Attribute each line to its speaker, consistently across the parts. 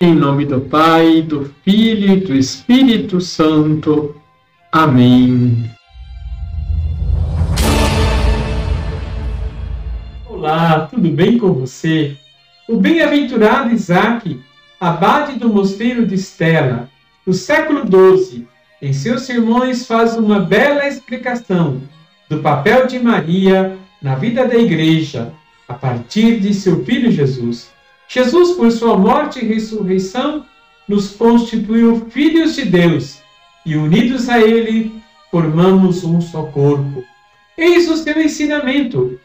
Speaker 1: Em nome do Pai, do Filho e do Espírito Santo. Amém. Olá, tudo bem com você? O bem-aventurado Isaac, abade do mosteiro de Estela, no século XII, em seus sermões faz uma bela explicação do papel de Maria na vida da Igreja, a partir de seu filho Jesus. Jesus, por sua morte e ressurreição, nos constituiu filhos de Deus e, unidos a Ele, formamos um só corpo. Eis o seu ensinamento.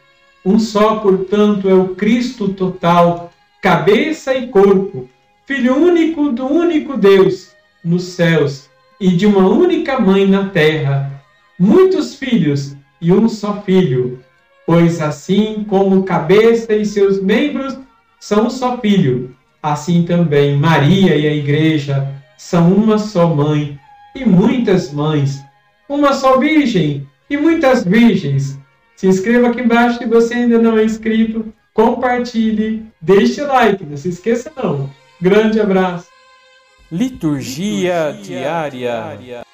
Speaker 1: Um só, portanto, é o Cristo total, cabeça e corpo, Filho único do único Deus nos céus e de uma única mãe na terra. Muitos filhos e um só filho, pois assim como cabeça e seus membros são um só filho, assim também Maria e a Igreja são uma só mãe e muitas mães, uma só virgem e muitas virgens. Se inscreva aqui embaixo se você ainda não é inscrito, compartilhe, deixe o like, não se esqueça não. Grande abraço.
Speaker 2: Liturgia, Liturgia diária. diária.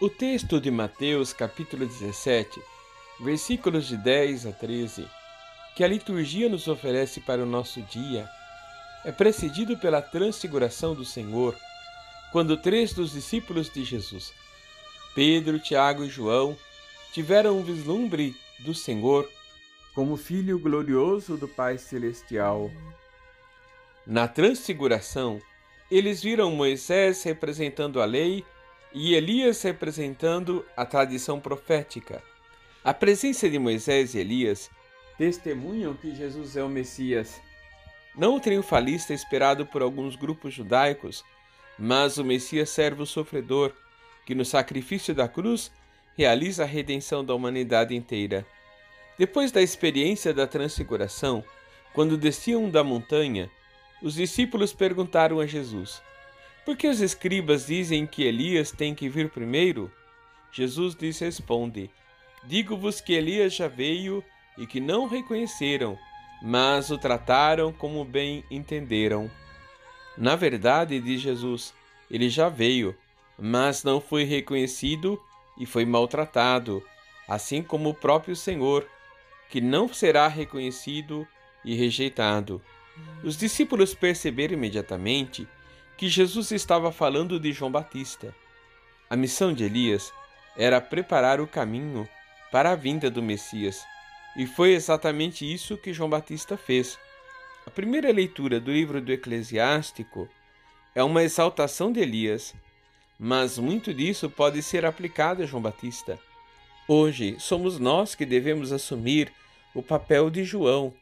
Speaker 2: O texto de Mateus, capítulo 17, versículos de 10 a 13, que a liturgia nos oferece para o nosso dia, é precedido pela transfiguração do Senhor, quando três dos discípulos de Jesus, Pedro, Tiago e João, tiveram um vislumbre do Senhor como Filho glorioso do Pai Celestial. Na transfiguração, eles viram Moisés representando a lei e Elias representando a tradição profética. A presença de Moisés e Elias testemunham que Jesus é o Messias. Não o triunfalista esperado por alguns grupos judaicos, mas o Messias servo sofredor, que no sacrifício da cruz realiza a redenção da humanidade inteira. Depois da experiência da transfiguração, quando desciam da montanha, os discípulos perguntaram a Jesus: Por que os escribas dizem que Elias tem que vir primeiro? Jesus lhes responde: Digo-vos que Elias já veio e que não reconheceram, mas o trataram como bem entenderam. Na verdade, diz Jesus, ele já veio, mas não foi reconhecido e foi maltratado, assim como o próprio Senhor, que não será reconhecido e rejeitado. Os discípulos perceberam imediatamente que Jesus estava falando de João Batista. A missão de Elias era preparar o caminho para a vinda do Messias. E foi exatamente isso que João Batista fez. A primeira leitura do livro do Eclesiástico é uma exaltação de Elias, mas muito disso pode ser aplicado a João Batista. Hoje somos nós que devemos assumir o papel de João,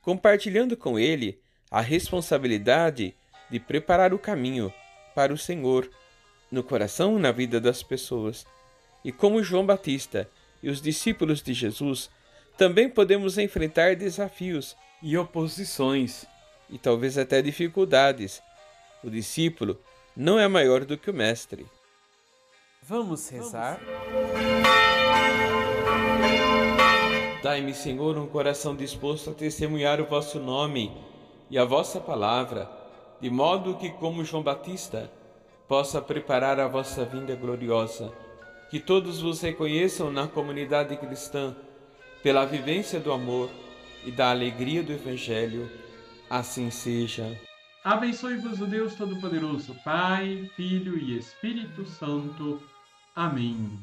Speaker 2: compartilhando com ele a responsabilidade de preparar o caminho para o Senhor no coração e na vida das pessoas. E como João Batista, e os discípulos de Jesus, também podemos enfrentar desafios e oposições, e talvez até dificuldades. O discípulo não é maior do que o mestre. Vamos rezar? Dai-me, Senhor, um coração disposto a testemunhar o vosso nome e a vossa palavra, de modo que, como João Batista, possa preparar a vossa vinda gloriosa que todos vos reconheçam na comunidade cristã pela vivência do amor e da alegria do Evangelho. Assim seja.
Speaker 1: Abençoe-vos o Deus Todo-Poderoso, Pai, Filho e Espírito Santo. Amém.